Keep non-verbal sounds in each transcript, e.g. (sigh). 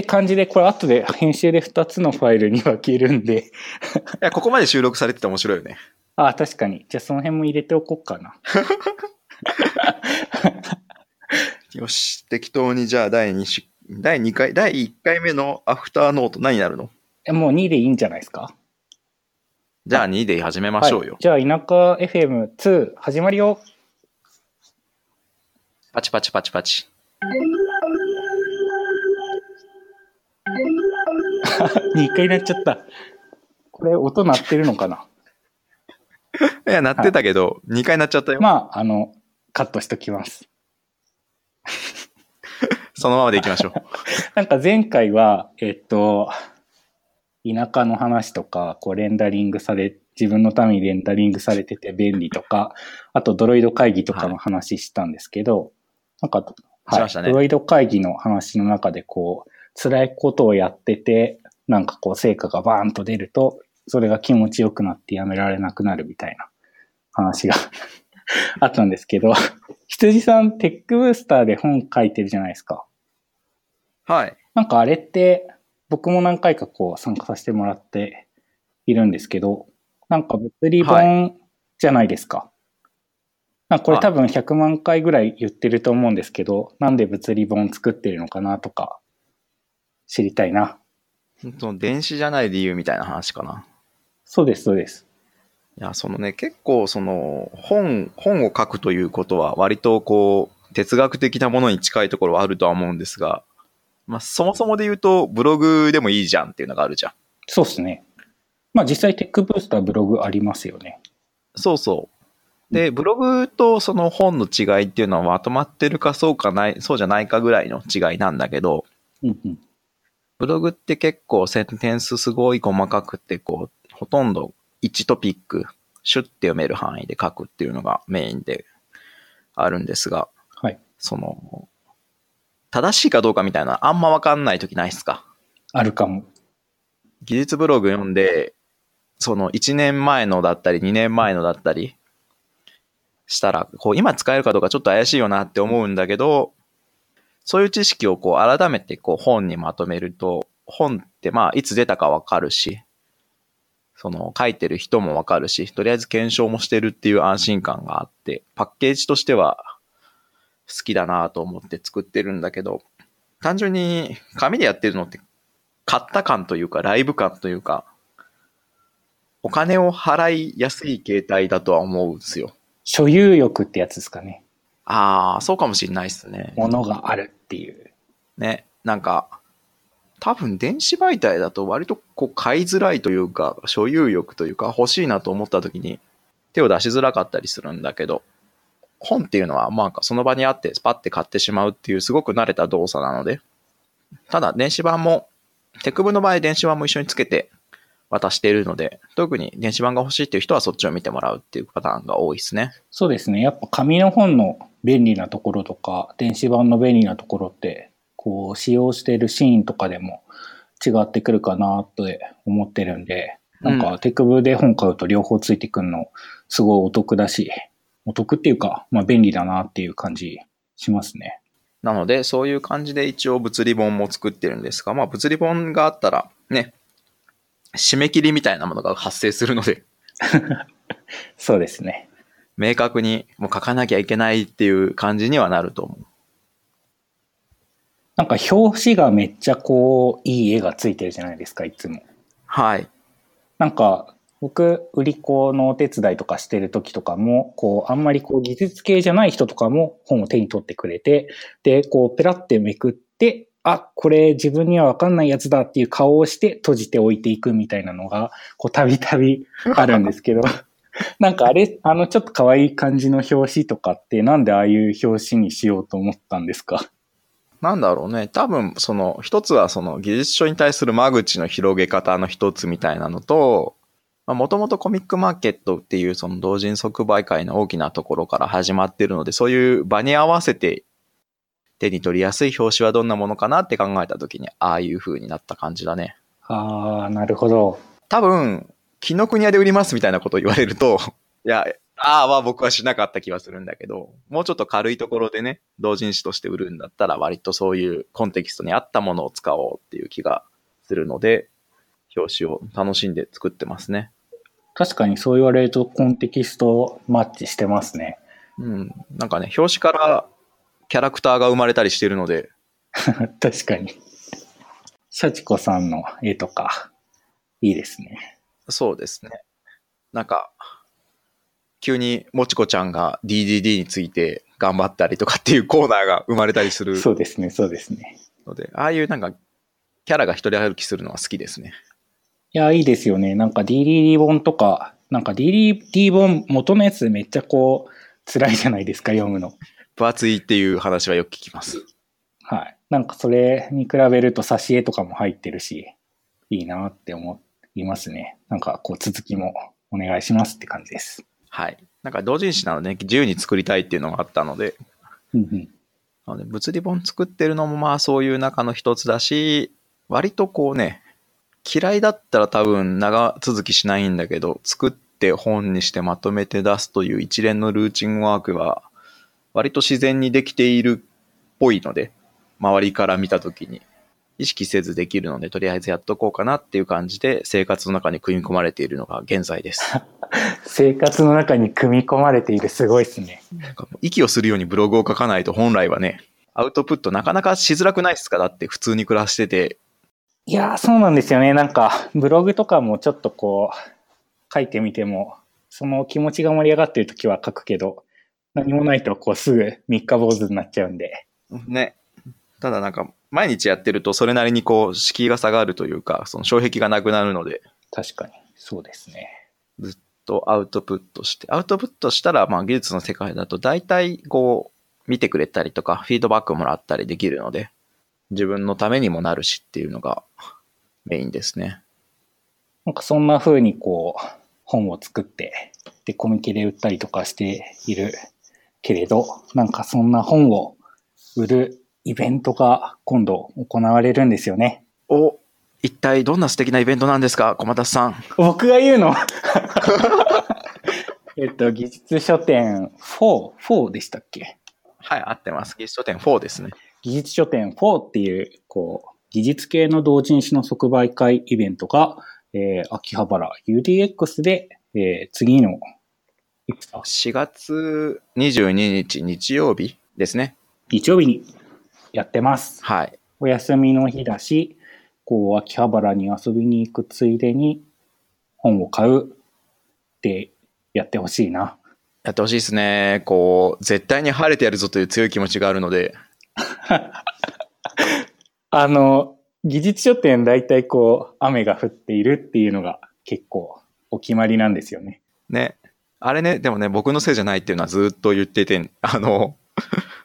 って感じで、これ後で編集で2つのファイルに分けるんで。いや、ここまで収録されてて面白いよね。ああ、確かに。じゃあその辺も入れておこうかな。(laughs) よし、適当にじゃあ第2し、第2回、第1回目のアフターノート何になるの？えもう2でいいんじゃないですか？じゃあ2で始めましょうよ。はい、じゃあ、田舎 FM2 始まるよ。パチパチパチパチ。2回なっちゃった。これ音鳴ってるのかな？いや、なってたけど、2回なっちゃったよ。まあ、あの、カットしときます。(laughs) そのままでいきましょう。(laughs) なんか前回は、えっと、田舎の話とか、こうレンダリングされ、自分のためにレンダリングされてて便利とか、あとドロイド会議とかの話したんですけど、なんか、しましたねドロイド会議の話の中でこう、辛いことをやってて、なんかこう成果がバーンと出ると、それが気持ちよくなってやめられなくなるみたいな話が (laughs) あったんですけど、(laughs) 羊さんテックブースターで本書いてるじゃないですか。はい。なんかあれって、僕も何回かこう参加させてもらっているんですけど、なんか物理本じゃないですか。なんかこれ多分100万回ぐらい言ってると思うんですけど、なんで物理本作ってるのかなとか、知りたいな。その電子じゃない理由みたいな話かな。そうです、そうです。いや、そのね、結構その本、本を書くということは割とこう、哲学的なものに近いところはあるとは思うんですが、まあそもそもで言うとブログでもいいじゃんっていうのがあるじゃん。そうですね。まあ実際テックブースターブログありますよね。そうそう。で、ブログとその本の違いっていうのはまとまってるかそうかない、そうじゃないかぐらいの違いなんだけど、うんうん。ブログって結構センテンスすごい細かくて、こう、ほとんど1トピック、シュッて読める範囲で書くっていうのがメインであるんですが、はい。その、正しいかどうかみたいなあんまわかんない時ないっすか？あるかも。技術ブログ読んで、その1年前のだったり2年前のだったりしたら、こう今使えるかどうかちょっと怪しいよなって思うんだけど、そういう知識をこう改めてこう本にまとめると、本ってまあいつ出たかわかるし、その書いてる人もわかるし、とりあえず検証もしてるっていう安心感があって、パッケージとしては好きだなと思って作ってるんだけど、単純に紙でやってるのって買った感というか、ライブ感というか、お金を払いやすい形態だとは思うんですよ。所有欲ってやつですかね。ああ、そうかもしれないですね。ものがあるっていう。ね、なんか、多分電子媒体だと割とこう買いづらいというか、所有欲というか欲しいなと思った時に手を出しづらかったりするんだけど、本っていうのはまあその場にあってスパッて買ってしまうっていうすごく慣れた動作なので、ただ電子版も、テクブの場合電子版も一緒につけて渡しているので、特に電子版が欲しいっていう人はそっちを見てもらうっていうパターンが多いですね。そうですね。やっぱ紙の本の便利なところとか、電子版の便利なところって、こう、使用しているシーンとかでも違ってくるかなって思ってるんで、なんうか、テクブで本買うと両方ついてくるの、すごいお得だし、お得っていうか、まあ便利だなっていう感じしますね。なので、そういう感じで一応物理本も作ってるんですが、まあ物理本があったらね、締め切りみたいなものが発生するので、(laughs) そうですね。明確にもう書かなきゃいけないっていう感じにはなると思う。なんか表紙がめっちゃこう、いい絵がついてるじゃないですか、いつも。はい。なんか、僕、売り子のお手伝いとかしてる時とかも、こう、あんまりこう、技術系じゃない人とかも本を手に取ってくれて、で、こう、ペラってめくって、あ、これ自分にはわかんないやつだっていう顔をして閉じておいていくみたいなのが、こう、たびたびあるんですけど、(laughs) なんかあれ、あの、ちょっと可愛い感じの表紙とかって、なんでああいう表紙にしようと思ったんですか？なんだろうね。多分、その、一つはその技術書に対する間口の広げ方の一つみたいなのと、もともとコミックマーケットっていうその同人即売会の大きなところから始まってるので、そういう場に合わせて手に取りやすい表紙はどんなものかなって考えたときに、ああいう風になった感じだね。ああ、なるほど。多分、紀ノ国屋で売りますみたいなことを言われると、いや、ああは僕はしなかった気はするんだけど、もうちょっと軽いところでね、同人誌として売るんだったら割とそういうコンテキストに合ったものを使おうっていう気がするので、表紙を楽しんで作ってますね。確かにそう言われるとコンテキストマッチしてますね。うん。なんかね、表紙からキャラクターが生まれたりしてるので、(laughs) 確かに。シャチコさんの絵とか、いいですね。そうですね。なんか、急にもちこちゃんが DDD について頑張ったりとかっていうコーナーが生まれたりするそうですね、そうですね。ので、ああいうなんか、キャラが一人歩きするのは好きですね。いや、いいですよね。なんか DDD 本とか、なんか DDD 本元のやつめっちゃこう、辛いじゃないですか、読むの。分厚いっていう話はよく聞きます。はい。なんかそれに比べると挿絵とかも入ってるし、いいなって思いますね。なんかこう続きもお願いしますって感じです。はい。なんか同人誌なので、ね、自由に作りたいっていうのがあったので、うんうん。なので物理本作ってるのもまあそういう中の一つだし、割とこうね、嫌いだったら多分長続きしないんだけど、作って本にしてまとめて出すという一連のルーチンワークは、割と自然にできているっぽいので、周りから見たときに意識せずできるので、とりあえずやっとこうかなっていう感じで生活の中に組み込まれているのが現在です。(laughs) 生活の中に組み込まれているすごいですね。なんかもう息をするようにブログを書かないと本来はね、アウトプットなかなかしづらくないですか？だって普通に暮らしてて、いやー、そうなんですよね。なんか、ブログとかもちょっとこう、書いてみても、その気持ちが盛り上がってる時は書くけど、何もないとこうすぐ三日坊主になっちゃうんで。ね。ただなんか、毎日やってるとそれなりにこう、敷居が下がるというか、その障壁がなくなるので、確かに。そうですね。ずっとアウトプットして、アウトプットしたら、まあ技術の世界だと大体こう、見てくれたりとか、フィードバックもらったりできるので、自分のためにもなるしっていうのがメインですね。なんかそんな風にこう、本を作って、で、コミケで売ったりとかしているけれど、なんかそんな本を売るイベントが今度行われるんですよね。お、一体どんな素敵なイベントなんですか小松さん。僕が言うの？(laughs) えっと、技術書店4、4でしたっけ？はい、合ってます。技術書店4ですね。技術書店4っていう、こう、技術系の同人誌の即売会イベントが、えー、秋葉原 UDX で、えー、次の、いつだ？4月22日日曜日ですね。日曜日にやってます。はい。お休みの日だし、こう、秋葉原に遊びに行くついでに本を買うってやってほしいな。やってほしいですね。こう、絶対に晴れてやるぞという強い気持ちがあるので、(laughs) あの、技術書店大体こう、雨が降っているっていうのが結構お決まりなんですよね。ね。あれね、でもね、僕のせいじゃないっていうのはずっと言ってて、あの、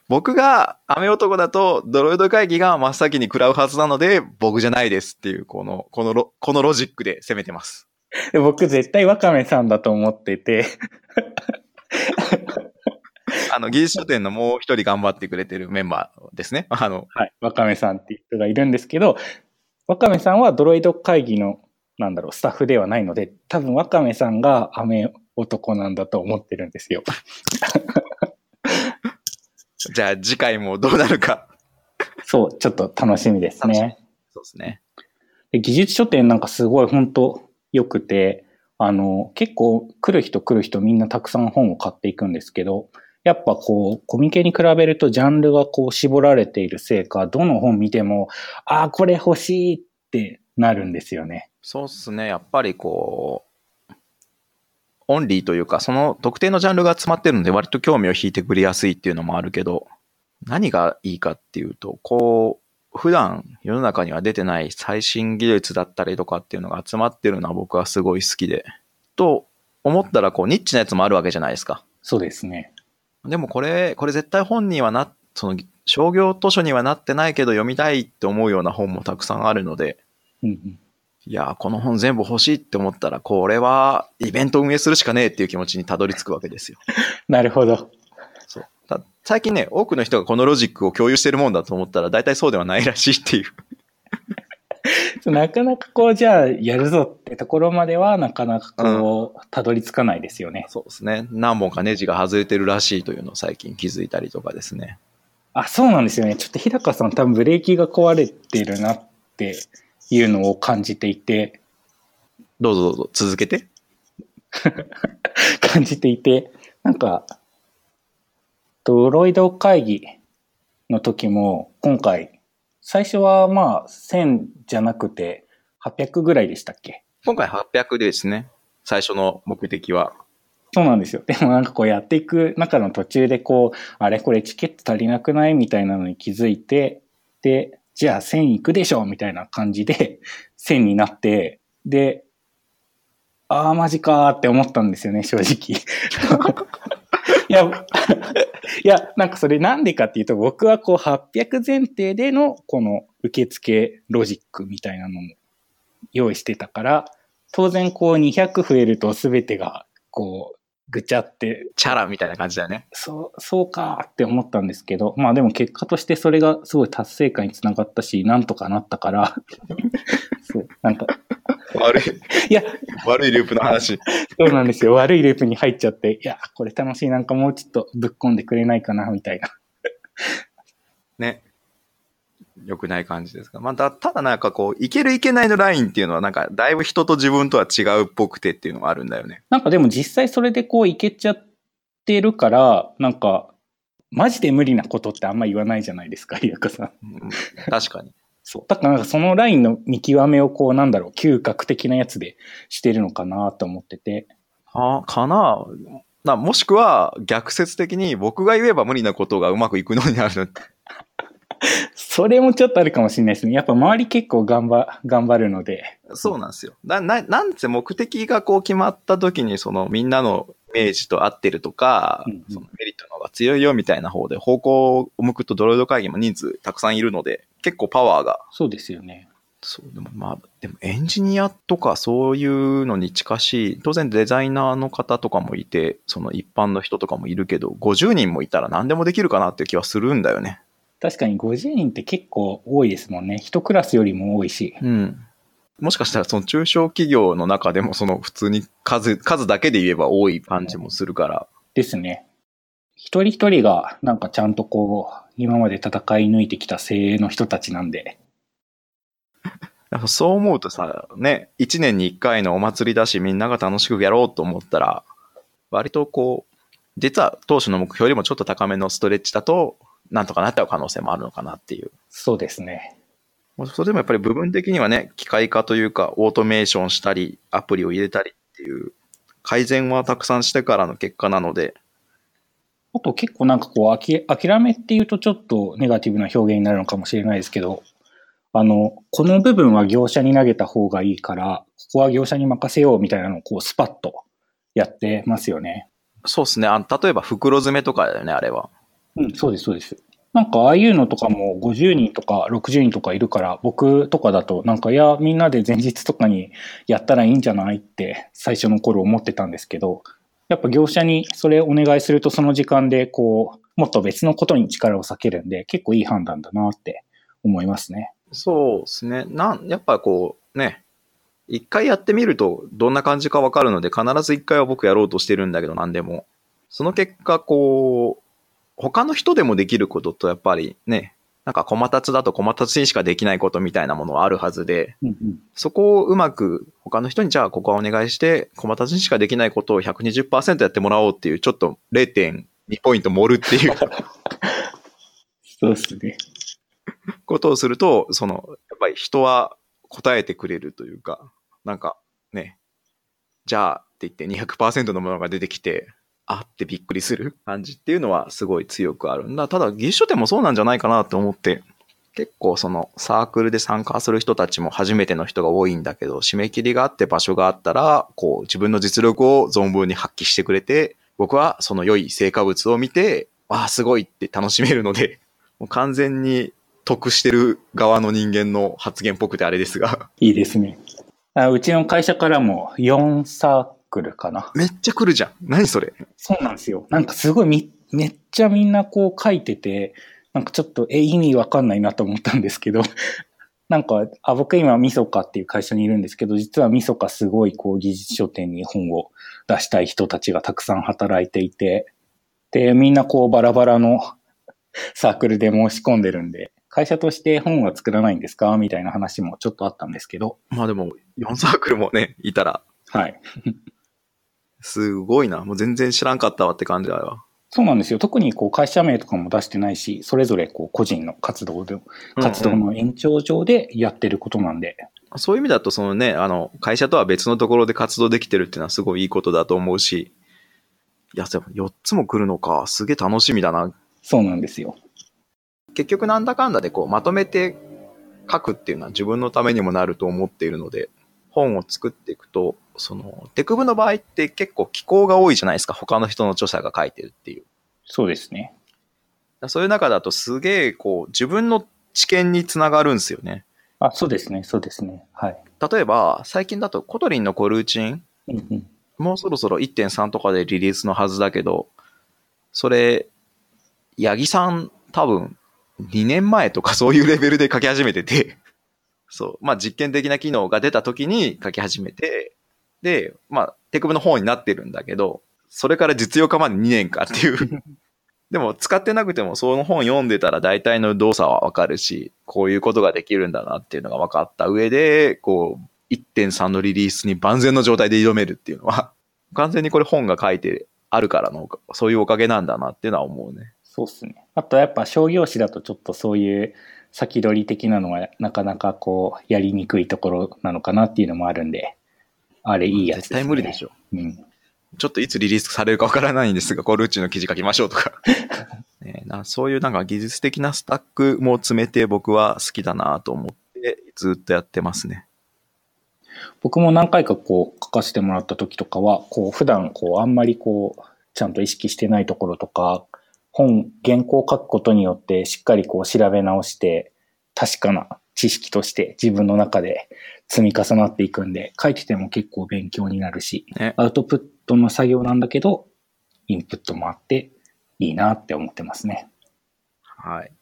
僕が雨男だと、ドロイド会議が真っ先に食らうはずなので、僕じゃないですっていう、この、このロ、このロジックで攻めてます。で僕絶対ワカメさんだと思ってて、(laughs) あの、技術書店のもう一人頑張ってくれてるメンバーですね。あの、はい、ワカメさんっていう人がいるんですけど、ワカメさんはドロイド会議の、なんだろう、スタッフではないので、多分ワカメさんが雨男なんだと思ってるんですよ。(laughs) じゃあ次回もどうなるか。そう、ちょっと楽しみですね。そうですね。で技術書店なんかすごい本当良くて、あの、結構来る人来る人みんなたくさん本を買っていくんですけど、やっぱこう、コミケに比べるとジャンルがこう絞られているせいか、どの本見ても、ああ、これ欲しいってなるんですよね。そうっすね。やっぱりこう、オンリーというか、その特定のジャンルが詰まってるので割と興味を引いてくれやすいっていうのもあるけど、何がいいかっていうと、こう、普段世の中には出てない最新技術だったりとかっていうのが集まってるのは僕はすごい好きで。と思ったらこうニッチなやつもあるわけじゃないですか。そうですね。でもこれ、これ絶対本にはな、その商業図書にはなってないけど読みたいって思うような本もたくさんあるので、うんうん、いやー、この本全部欲しいって思ったら、これはイベント運営するしかねえっていう気持ちにたどり着くわけですよ。(laughs) なるほど。そう。た最近ね、多くの人がこのロジックを共有してるもんだと思ったら、大体そうではないらしいっていう。(laughs) なかなかこう、じゃあやるぞってところまでは、なかなかこう、たどり着かないですよね。そうですね。何本かネジが外れてるらしいというのを最近気づいたりとかですね。あ、そうなんですよね。ちょっと日高さん多分ブレーキが壊れてるなっていうのを感じていて、どうぞどうぞ、続けて。(laughs) 感じていて、なんか、ドロイド会議の時も、今回、最初はまあ1000じゃなくて800ぐらいでしたっけ？今回800ですね。最初の目的は。そうなんですよ。でもなんかこうやっていく中の途中でこう、あれこれチケット足りなくない？みたいなのに気づいて、で、じゃあ1000行くでしょみたいな感じで (laughs) 1000になって、で、ああ、マジかーって思ったんですよね、正直。(laughs) いや、いや、なんかそれなんでかっていうと、僕はこう800前提でのこの受付ロジックみたいなのも用意してたから、当然こう200増えると全てがこうぐちゃって、チャラみたいな感じだよね。そう、そうかって思ったんですけど、まあでも結果としてそれがすごい達成感につながったし、なんとかなったから、(laughs) そう、なんか、悪い、(laughs) いや、悪いループの話。そうなんですよ。悪いループに入っちゃって、いや、これ楽しい、なんかもうちょっとぶっ込んでくれないかな、みたいな。ね。良くない感じですが。また、ただなんかこう、いけるいけないのラインっていうのはなんか、だいぶ人と自分とは違うっぽくてっていうのがあるんだよね。なんかでも実際それでこういけちゃってるから、なんか、マジで無理なことってあんま言わないじゃないですか、リアカさん。うん確かに。そう。だからなんかそのラインの見極めをこうなんだろう、嗅覚的なやつでしてるのかなと思ってて。あかな？なもしくは逆説的に僕が言えば無理なことがうまくいくのになる。それもちょっとあるかもしれないですね。やっぱ周り結構頑張、頑張るので。そうなんですよ。な、な、なんせ目的がこう決まった時にそのみんなのイメージと合ってるとか、うんうんそのメリットの方が強いよみたいな方で方向を向くとドロイド会議も人数たくさんいるので結構パワーがそうですよね。そう、でもまあ、でもエンジニアとかそういうのに近しい、当然デザイナーの方とかもいて、その一般の人とかもいるけど、50人もいたら何でもできるかなっていう気はするんだよね。確かに50人って結構多いですもんね。一クラスよりも多いし。うん。もしかしたらその中小企業の中でもその普通に数、数だけで言えば多い感じもするから、ですね。一人一人がなんかちゃんとこう、今まで戦い抜いてきた精鋭の人たちなんで。(laughs) そう思うとさ、ね、1年に1回のお祭りだしみんなが楽しくやろうと思ったら、割とこう、実は当初の目標よりもちょっと高めのストレッチだと、なんとかなっちゃう可能性もあるのかなっていう。そうですね。それでもやっぱり部分的にはね、機械化というか、オートメーションしたり、アプリを入れたりっていう、改善はたくさんしてからの結果なので、あと結構なんかこう、あき諦めっていうとちょっとネガティブな表現になるのかもしれないですけど、あの、この部分は業者に投げた方がいいから、ここは業者に任せようみたいなのをこうスパッとやってますよね。そうですね。あ例えば袋詰めとかだよね、あれは。うん、そうです、そうです。なんかああいうのとかも50人とか60人とかいるから、僕とかだとなんかいや、みんなで前日とかにやったらいいんじゃないって最初の頃思ってたんですけど、やっぱ業者にそれお願いするとその時間でこう、もっと別のことに力を避けるんで、結構いい判断だなって思いますね。そうですね。なん、やっぱこう、ね、一回やってみるとどんな感じかわかるので、必ず一回は僕やろうとしてるんだけど、何でも。その結果、こう、他の人でもできることとやっぱりね、なんか駒達だと駒達にしかできないことみたいなものはあるはずで、うんうん。そこをうまく他の人にじゃあここはお願いして、駒達にしかできないことを120%やってもらおうっていう、ちょっと0.2ポイント盛るっていうそうですね。ことをすると、その、やっぱり人は答えてくれるというか、なんかね、じゃあって言って200%のものが出てきて、あってびっくりする感じっていうのはすごい強くあるんだ。ただ、技術書店もそうなんじゃないかなって思って、結構そのサークルで参加する人たちも初めての人が多いんだけど、締め切りがあって場所があったら、こう自分の実力を存分に発揮してくれて、僕はその良い成果物を見て、わあ、すごいって楽しめるので、(laughs) もう完全に得してる側の人間の発言っぽくてあれですが、いいですね。あうちの会社からも4サークルかな。めっちゃ来るじゃん。何それ。そうなんですよ。なんかすごいみ、めっちゃみんなこう書いてて、なんかちょっと、え、意味わかんないなと思ったんですけど、(laughs) なんか、あ、僕今ミソカっていう会社にいるんですけど、実はミソカすごいこう技術書店に本を出したい人たちがたくさん働いていて、で、みんなこうバラバラの (laughs) サークルで申し込んでるんで、会社として本は作らないんですか？みたいな話もちょっとあったんですけど。まあでも、4サークルもね、いたら。はい。すごいな。もう全然知らんかったわって感じだわ。そうなんですよ。特にこう会社名とかも出してないし、それぞれこう個人の活動で、活動の延長上でやってることなんで。うんうん、そういう意味だと、そのね、あの、会社とは別のところで活動できてるっていうのはすごいいいことだと思うし、いや、でも4つも来るのか、すげえ楽しみだな。そうなんですよ。結局なんだかんだでこうまとめて書くっていうのは自分のためにもなると思っているので、本を作っていくと、その、テクブの場合って結構寄稿が多いじゃないですか。他の人の著者が書いてるっていう。そうですね。そういう中だとすげえ、こう、自分の知見につながるんですよね。あ、そうですね、そうですね。はい。例えば、最近だと Kotlin のコルーチン、うんうん、もうそろそろ1.3とかでリリースのはずだけど、それ、八木さん多分2年前とかそういうレベルで書き始めててそう、まあ実験的な機能が出た時に書き始めて、で、まあテクブの本になってるんだけど、それから実用化まで2年かっていう (laughs) でも使ってなくてもその本読んでたら大体の動作はわかるし、こういうことができるんだなっていうのが分かった上で、こう、1.3のリリースに万全の状態で挑めるっていうのは、(laughs) 完全にこれ本が書いてあるからの、そういうおかげなんだなっていうのは思うね。そうっすね。あとやっぱ商業誌だとちょっとそういう先取り的なのはなかなかこうやりにくいところなのかなっていうのもあるんで、あれいいやつね、絶対無理でしょ。うん。ちょっといつリリースされるかわからないんですが、コルーチの記事書きましょうとか (laughs) ねな。そういうなんか技術的なスタックも詰めて僕は好きだなと思ってずっとやってますね。僕も何回かこう書かせてもらった時とかは、こう普段こうあんまりこうちゃんと意識してないところとか、本、原稿を書くことによってしっかりこう調べ直して、確かな知識として自分の中で積み重なっていくんで、書いてても結構勉強になるし、ね、アウトプットの作業なんだけど、インプットもあっていいなって思ってますね。はい。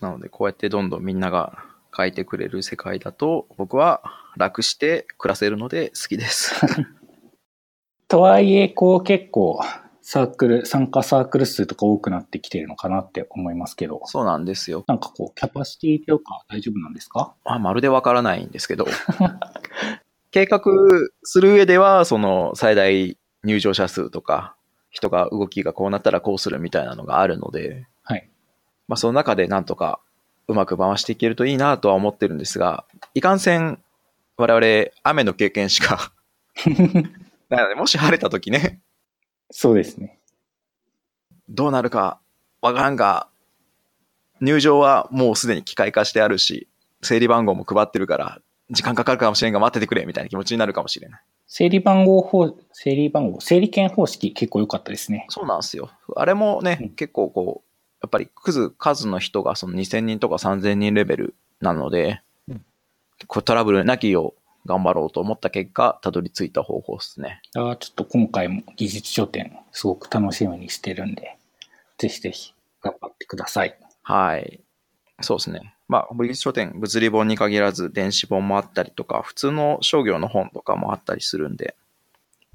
なので、こうやってどんどんみんなが書いてくれる世界だと、僕は楽して暮らせるので好きです。(laughs) とはいえ、こう結構、サークル、参加サークル数とか多くなってきてるのかなって思いますけど。そうなんですよ。なんかこう、キャパシティとか大丈夫なんですか？あ、まるでわからないんですけど。(laughs) 計画する上では、その最大入場者数とか、人が動きがこうなったらこうするみたいなのがあるので、はい。まあその中でなんとかうまく回していけるといいなとは思ってるんですが、いかんせん我々雨の経験しか (laughs) (laughs) なので、もし晴れた時ね、そうですね。どうなるかわからんが、入場はもうすでに機械化してあるし、整理番号も配ってるから、時間かかるかもしれんが待っててくれみたいな気持ちになるかもしれない。整理番号方、整理番号、整理券方式結構良かったですね。そうなんですよ。あれもね、うん、結構こう、やっぱり数、数の人がその2000人とか3000人レベルなので、うん、トラブルなきよう頑張ろうと思った結果、たどり着いた方法ですね。あちょっと今回も技術書店、すごく楽しみにしてるんで、ぜひぜひ頑張ってください。はい。そうですね。まあ、技術書店、物理本に限らず電子本もあったりとか、普通の商業の本とかもあったりするんで、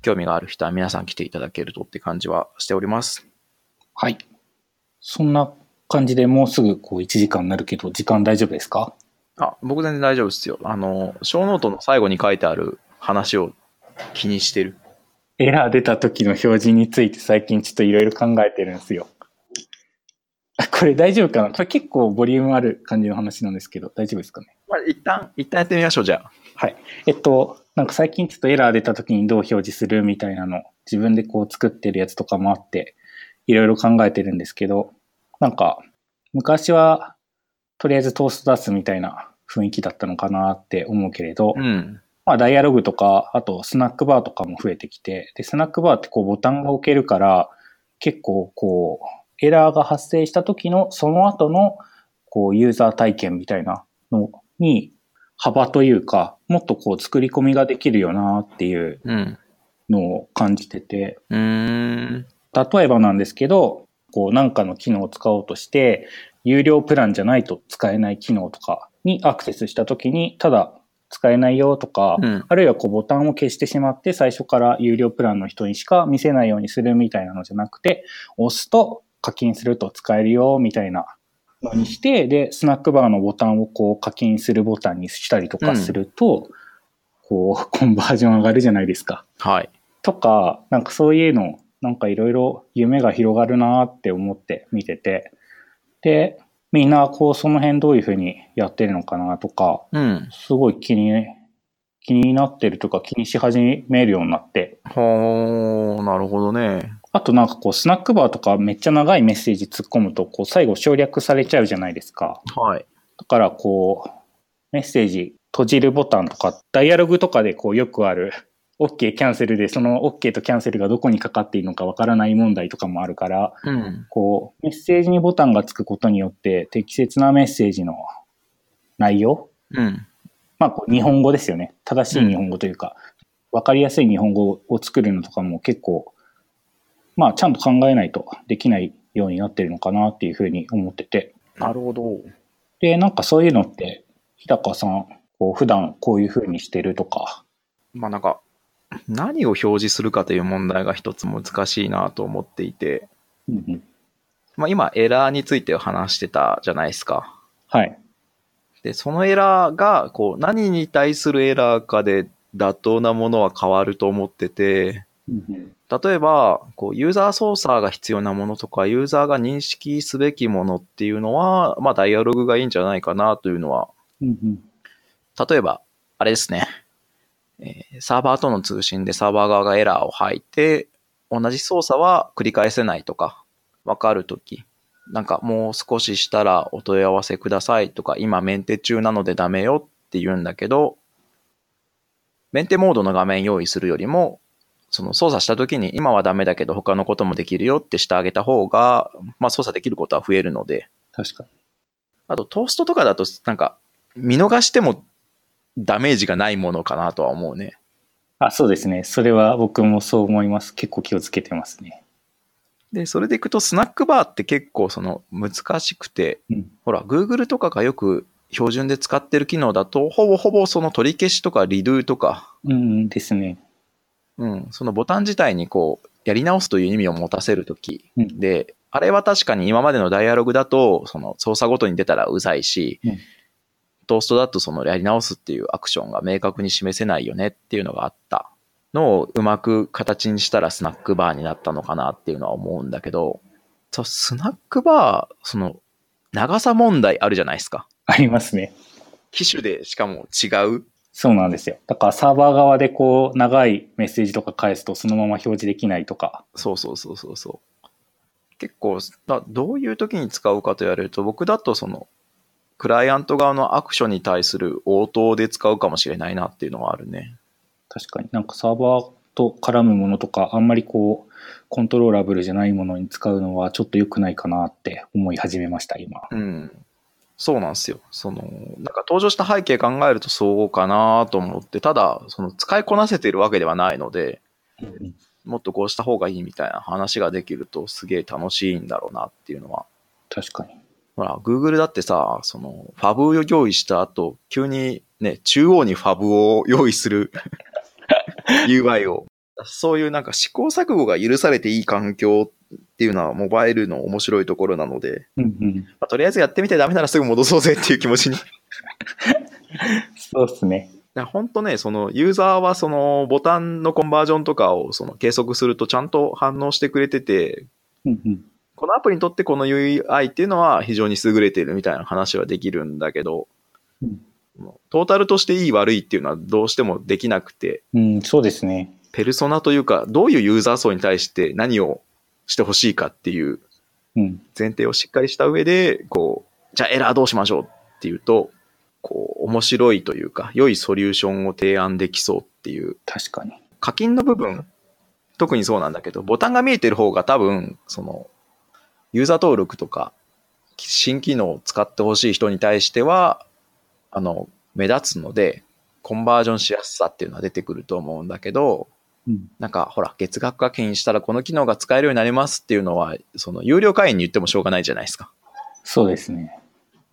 興味がある人は皆さん来ていただけるとって感じはしております。はい。そんな感じでもうすぐこう1時間になるけど、時間大丈夫ですか？あ、僕全然大丈夫ですよ。あの、ショーノートの最後に書いてある話を気にしてる。エラー出た時の表示について最近ちょっといろいろ考えてるんですよ。これ大丈夫かな？これ結構ボリュームある感じの話なんですけど、大丈夫ですかね？まあ、一旦、一旦やってみましょう、じゃあ。はい。えっと、なんか最近ちょっとエラー出た時にどう表示するみたいなの、自分でこう作ってるやつとかもあって、いろいろ考えてるんですけど、なんか、昔はとりあえずトースト出すみたいな雰囲気だったのかなって思うけれど、うん、まあダイアログとか、あとスナックバーとかも増えてきて、で、スナックバーってこうボタンが置けるから、結構こう、エラーが発生した時のその後のこうユーザー体験みたいなのに幅というか、もっとこう作り込みができるよなっていうのを感じてて、うん、例えばなんですけど、こうなんかの機能を使おうとして、有料プランじゃないと使えない機能とかにアクセスしたときに、ただ使えないよとか、うんあるいはこうボタンを消してしまって最初から有料プランの人にしか見せないようにするみたいなのじゃなくて、押すと課金すると使えるよみたいなのにして、で、スナックバーのボタンをこう課金するボタンにしたりとかすると、こう、コンバージョン上がるじゃないですか。はい。とか、なんかそういうの、なんかいろいろ夢が広がるなって思って見てて、で、みんなこうその辺どういうふうにやってるのかなとか、うん。すごい気に、気になってるとか気にし始めるようになって、ほー、なるほどね。あとなんかこうスナックバーとかめっちゃ長いメッセージ突っ込むと、こう最後省略されちゃうじゃないですか。はい。だからこう、メッセージ閉じるボタンとか、ダイアログとかでこうよくある OK キャンセルでその OK とキャンセルがどこにかかっているのかわからない問題とかもあるから、うん。こうメッセージにボタンがつくことによって適切なメッセージの内容？うん。まあこう日本語ですよね。正しい日本語というか、わかりやすい日本語を作るのとかも結構、まあちゃんと考えないとできないようになってるのかなっていうふうに思ってて。なるほど。で、なんかそういうのって、日高さん、こう普段こういう風にしてるとか？まあなんか、何を表示するかという問題が一つ難しいなと思っていて、うんうん、まあ今エラーについて話してたじゃないですか。はい。で、そのエラーが、こう、何に対するエラーかで妥当なものは変わると思ってて、例えば、こう、ユーザー操作が必要なものとか、ユーザーが認識すべきものっていうのは、まあ、ダイアログがいいんじゃないかなというのは、例えば、あれですね、えーサーバーとの通信でサーバー側がエラーを吐いて、同じ操作は繰り返せないとか、わかるとき、なんかもう少ししたらお問い合わせくださいとか、今メンテ中なのでダメよって言うんだけど、メンテモードの画面用意するよりも、その操作したときに今はダメだけど他のこともできるよってしてあげた方が、まあ操作できることは増えるので、確かに。あとトーストとかだとなんか見逃してもダメージがないものかなとは思うね。あ、そうですね。それは僕もそう思います。結構気をつけてますね。で、それでいくとスナックバーって結構その難しくて、うん。ほら、Google とかがよく標準で使ってる機能だと、ほぼほぼその取り消しとかリドゥとか、うんですね。うん、そのボタン自体にこう、やり直すという意味を持たせるときうんで、あれは確かに今までのダイアログだと、その操作ごとに出たらうざいし、うんトーストだとそのやり直すっていうアクションが明確に示せないよねっていうのがあったのをうまく形にしたらスナックバーになったのかなっていうのは思うんだけど、そうスナックバー、その長さ問題あるじゃないですか。ありますね。機種でしかも違う。そうなんですよ。だからサーバー側でこう、長いメッセージとか返すとそのまま表示できないとか。そうそうそうそうそう。結構、だどういう時に使うかと言われると、僕だとその、クライアント側のアクションに対する応答で使うかもしれないなっていうのはあるね。確かになんかサーバーと絡むものとか、あんまりこう、コントローラブルじゃないものに使うのはちょっと良くないかなって思い始めました、今。うん。そうなんですよ。その、なんか登場した背景考えるとそうかなと思って、ただ、その使いこなせているわけではないので、うんもっとこうした方がいいみたいな話ができるとすげえ楽しいんだろうなっていうのは。確かに。ほら、Google だってさ、その、ファブを用意した後、急にね、中央にファブを用意する (laughs) UI を。そういうなんか試行錯誤が許されていい環境っていうのはモバイルの面白いところなので、うんうん。まあとりあえずやってみてダメならすぐ戻そうぜっていう気持ちに。(laughs) そうっすね。本当ね、そのユーザーはそのボタンのコンバージョンとかをその計測するとちゃんと反応してくれてて、うんうん。このアプリにとってこの UI っていうのは非常に優れているみたいな話はできるんだけど、うんトータルとしていい悪いっていうのはどうしてもできなくて、うん、そうですね。ペルソナというか、どういうユーザー層に対して何をしてほしいかっていううん。前提をしっかりした上で、こう、じゃあエラーどうしましょうっていうと、こう、面白いというか、良いソリューションを提案できそうっていう、確かに。課金の部分、特にそうなんだけど、ボタンが見えてる方が多分、その、ユーザー登録とか、新機能を使ってほしい人に対しては、あの、目立つので、コンバージョンしやすさっていうのは出てくると思うんだけど、うん。なんか、ほら、月額課金したらこの機能が使えるようになりますっていうのは、その、有料会員に言ってもしょうがないじゃないですか。そうですね。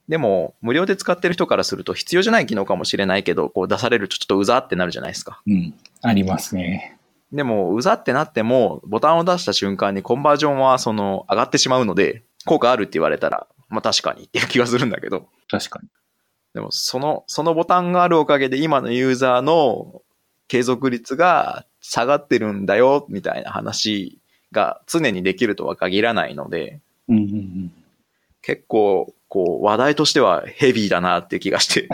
でも、無料で使ってる人からすると必要じゃない機能かもしれないけど、こう出されるとちょっとうざってなるじゃないですか。うん。ありますね。でも、うざってなっても、ボタンを出した瞬間にコンバージョンはその上がってしまうので、効果あるって言われたら、まあ確かにっていう気がするんだけど、確かに。でもその、そのボタンがあるおかげで今のユーザーの継続率が下がってるんだよ、みたいな話が常にできるとは限らないので、うんうんうん。結構、こう、話題としてはヘビーだなっていう気がして。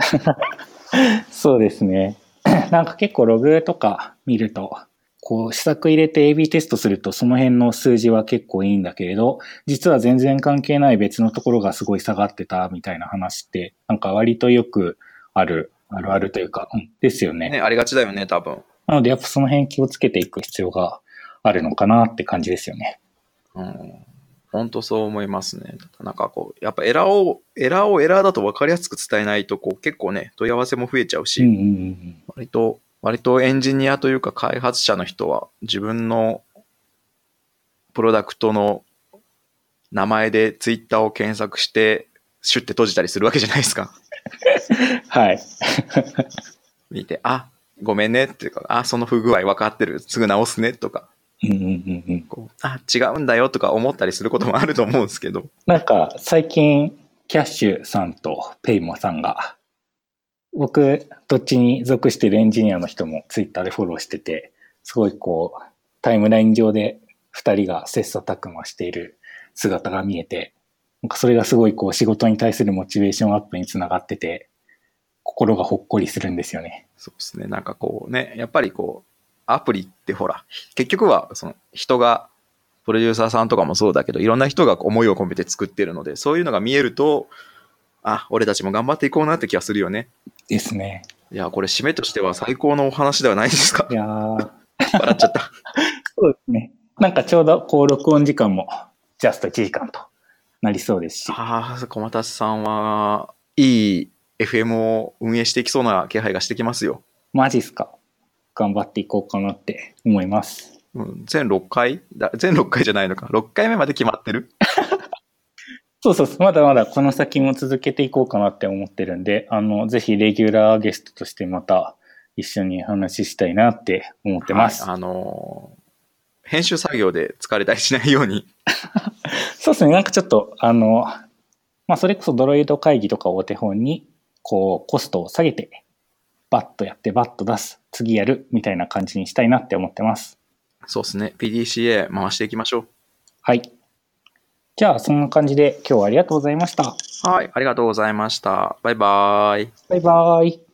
(laughs) そうですね。(clears throat) なんか結構ログとか見ると、こう、施策入れて AB テストするとその辺の数字は結構いいんだけれど、実は全然関係ない別のところがすごい下がってたみたいな話って、なんか割とよくある、あるあるというか、うん、ですよね。ね、ありがちだよね、多分。なのでやっぱその辺気をつけていく必要があるのかなって感じですよね。うん。本当そう思いますね。なんかこう、やっぱエラーを、エラーをエラーだと分かりやすく伝えないと、こう結構ね、問い合わせも増えちゃうし、うんうんうん割と、割とエンジニアというか開発者の人は自分のプロダクトの名前でツイッターを検索して、シュッて閉じたりするわけじゃないですか。(laughs) はい。(laughs) 見て、あ、ごめんねっていうか、あ、その不具合分かってる、すぐ直すねとか、うんうんうんうん。こう、あ、違うんだよとか思ったりすることもあると思うんですけど、なんか最近、キャッシュさんとペイモさんが、僕、どっちに属してるエンジニアの人もツイッターでフォローしてて、すごいこう、タイムライン上で二人が切磋琢磨している姿が見えて、なんかそれがすごいこう仕事に対するモチベーションアップにつながってて、心がほっこりするんですよね。そうですね。なんかこうね、やっぱりこう、アプリってほら、結局はその人が、プロデューサーさんとかもそうだけど、いろんな人が思いを込めて作ってるので、そういうのが見えると、あ、俺たちも頑張っていこうなって気がするよね。ですね。いや、これ締めとしては最高のお話ではないですか？い。やー、(laughs) 笑っちゃった。そうですね。なんかちょうどこう録音時間もジャスト1時間となりそうですし。ああ、小又さんは、いい FM を運営していきそうな気配がしてきますよ。マジっすか？頑張っていこうかなって思います。うん全6回？だ全6回じゃないのか。6回目まで決まってる？そうそうそう、まだまだこの先も続けていこうかなって思ってるんで、あの、ぜひレギュラーゲストとしてまた一緒に話したいなって思ってます。はいあのー編集作業で疲れたりしないように。(laughs) そうですね、なんかちょっと、あの、まあ、それこそドロイド会議とかをお手本に、こう、コストを下げて、バッとやってバッと出す、次やる、みたいな感じにしたいなって思ってます。そうですね。PDCA 回していきましょう。はい。じゃあ、そんな感じで今日はありがとうございました。はい。ありがとうございました。バイバーイ。バイバーイ。